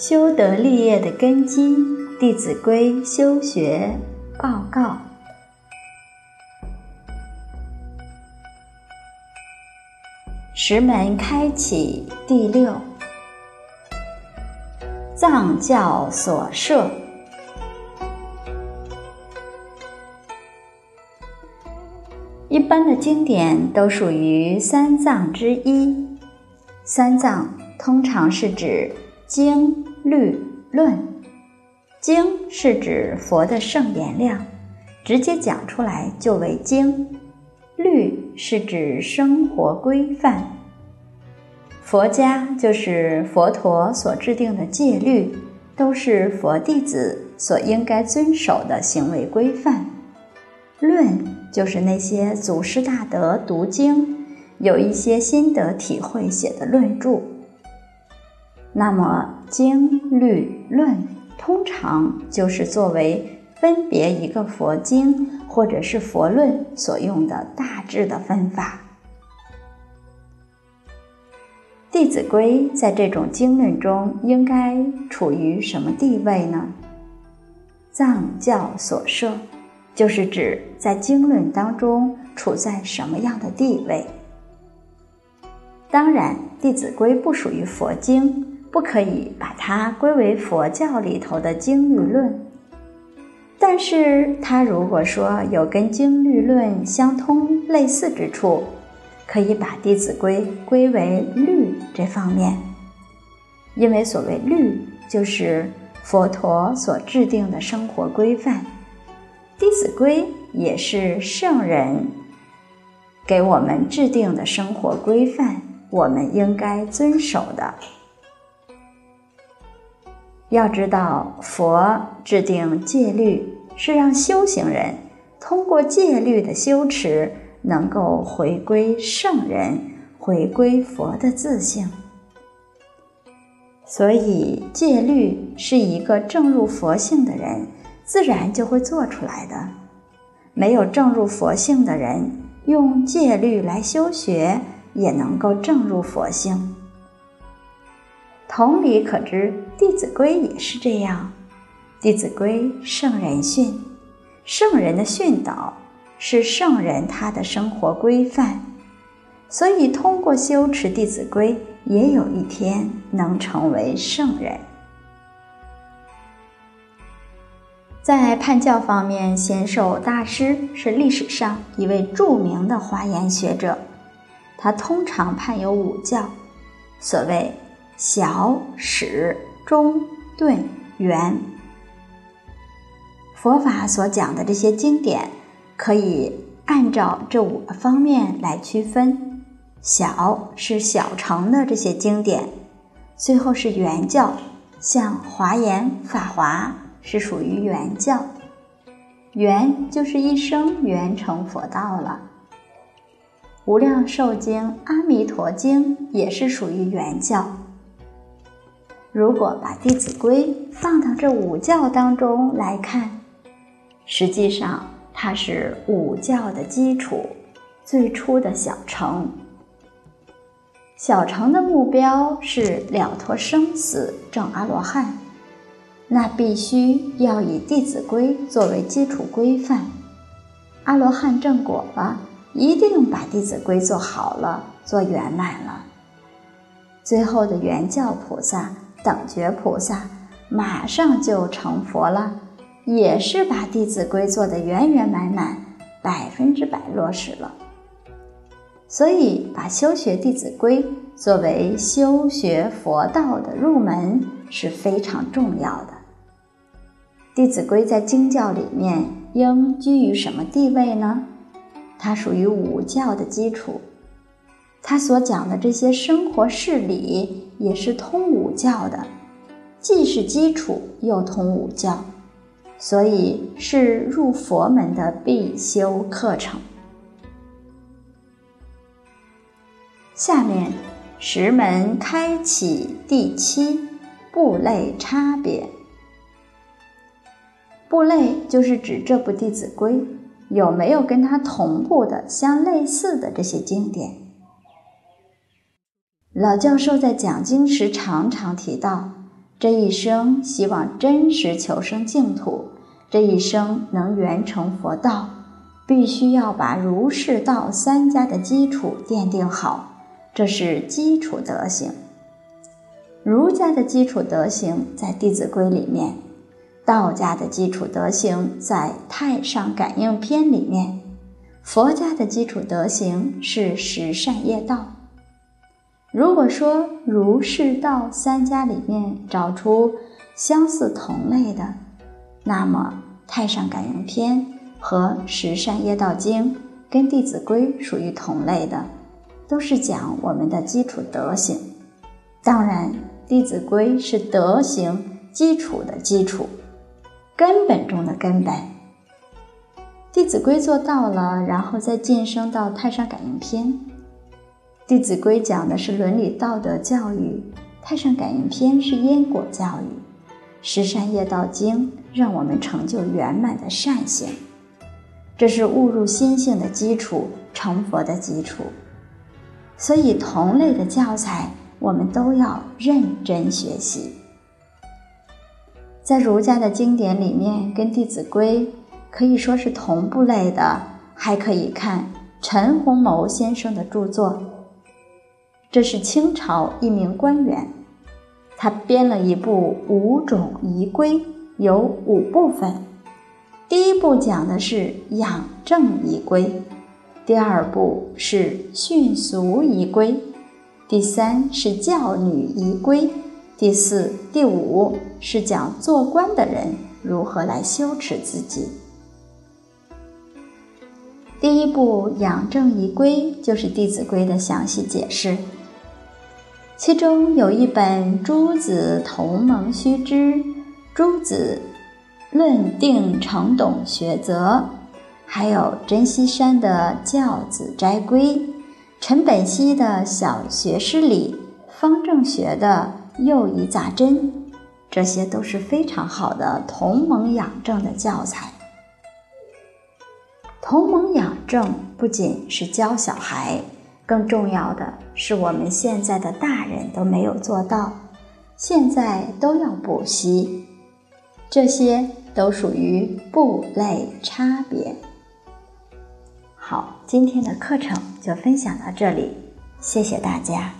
修德立业的根基，《弟子规》修学报告。石门开启第六，藏教所设。一般的经典都属于三藏之一，三藏通常是指经。律论，经是指佛的圣言量，直接讲出来就为经；律是指生活规范。佛家就是佛陀所制定的戒律，都是佛弟子所应该遵守的行为规范。论就是那些祖师大德读经，有一些心得体会写的论著。那么。经律论通常就是作为分别一个佛经或者是佛论所用的大致的分法。《弟子规》在这种经论中应该处于什么地位呢？藏教所设，就是指在经论当中处在什么样的地位。当然，《弟子规》不属于佛经。不可以把它归为佛教里头的经律论，但是它如果说有跟经律论相通类似之处，可以把《弟子规》归为律这方面，因为所谓律就是佛陀所制定的生活规范，《弟子规》也是圣人给我们制定的生活规范，我们应该遵守的。要知道，佛制定戒律是让修行人通过戒律的修持，能够回归圣人，回归佛的自性。所以，戒律是一个正入佛性的人自然就会做出来的。没有正入佛性的人，用戒律来修学，也能够正入佛性。同理可知，《弟子规》也是这样，《弟子规》圣人训，圣人的训导是圣人他的生活规范，所以通过修持《弟子规》，也有一天能成为圣人。在判教方面，贤寿大师是历史上一位著名的华严学者，他通常判有五教，所谓。小始中顿圆，佛法所讲的这些经典，可以按照这五个方面来区分。小是小乘的这些经典，最后是圆教，像华严、法华是属于圆教，圆就是一生圆成佛道了。无量寿经、阿弥陀经也是属于圆教。如果把《弟子规》放到这五教当中来看，实际上它是五教的基础，最初的小乘。小乘的目标是了脱生死、证阿罗汉，那必须要以《弟子规》作为基础规范。阿罗汉正果了，一定把《弟子规》做好了，做圆满了。最后的圆教菩萨。等觉菩萨马上就成佛了，也是把《弟子规》做得圆圆满满，百分之百落实了。所以，把修学《弟子规》作为修学佛道的入门是非常重要的。《弟子规》在经教里面应居于什么地位呢？它属于五教的基础。他所讲的这些生活事理也是通五教的，既是基础又通五教，所以是入佛门的必修课程。下面十门开启第七部类差别，部类就是指这部《弟子规》有没有跟它同步的、相类似的这些经典。老教授在讲经时常常提到，这一生希望真实求生净土，这一生能圆成佛道，必须要把儒释道三家的基础奠定好，这是基础德行。儒家的基础德行在《弟子规》里面，道家的基础德行在《太上感应篇》里面，佛家的基础德行是十善业道。如果说儒释道三家里面找出相似同类的，那么《太上感应篇》和《十善业道经》跟《弟子规》属于同类的，都是讲我们的基础德行。当然，《弟子规》是德行基础的基础，根本中的根本。《弟子规》做到了，然后再晋升到《太上感应篇》。《弟子规》讲的是伦理道德教育，《太上感应篇》是因果教育，《十善业道经》让我们成就圆满的善行，这是悟入心性的基础，成佛的基础。所以，同类的教材我们都要认真学习。在儒家的经典里面，跟《弟子规》可以说是同步类的，还可以看陈洪谋先生的著作。这是清朝一名官员，他编了一部《五种仪规》，有五部分。第一部讲的是养正仪规，第二部是训俗仪规，第三是教女仪规，第四、第五是讲做官的人如何来修持自己。第一部养正仪规就是《弟子规》的详细解释。其中有一本《诸子同盟须知》，诸子论定成董学则，还有珍稀山的教子斋规，陈本溪的小学诗礼，方正学的幼仪杂针，这些都是非常好的同盟养正的教材。同盟养正不仅是教小孩。更重要的是，我们现在的大人都没有做到，现在都要补习，这些都属于部类差别。好，今天的课程就分享到这里，谢谢大家。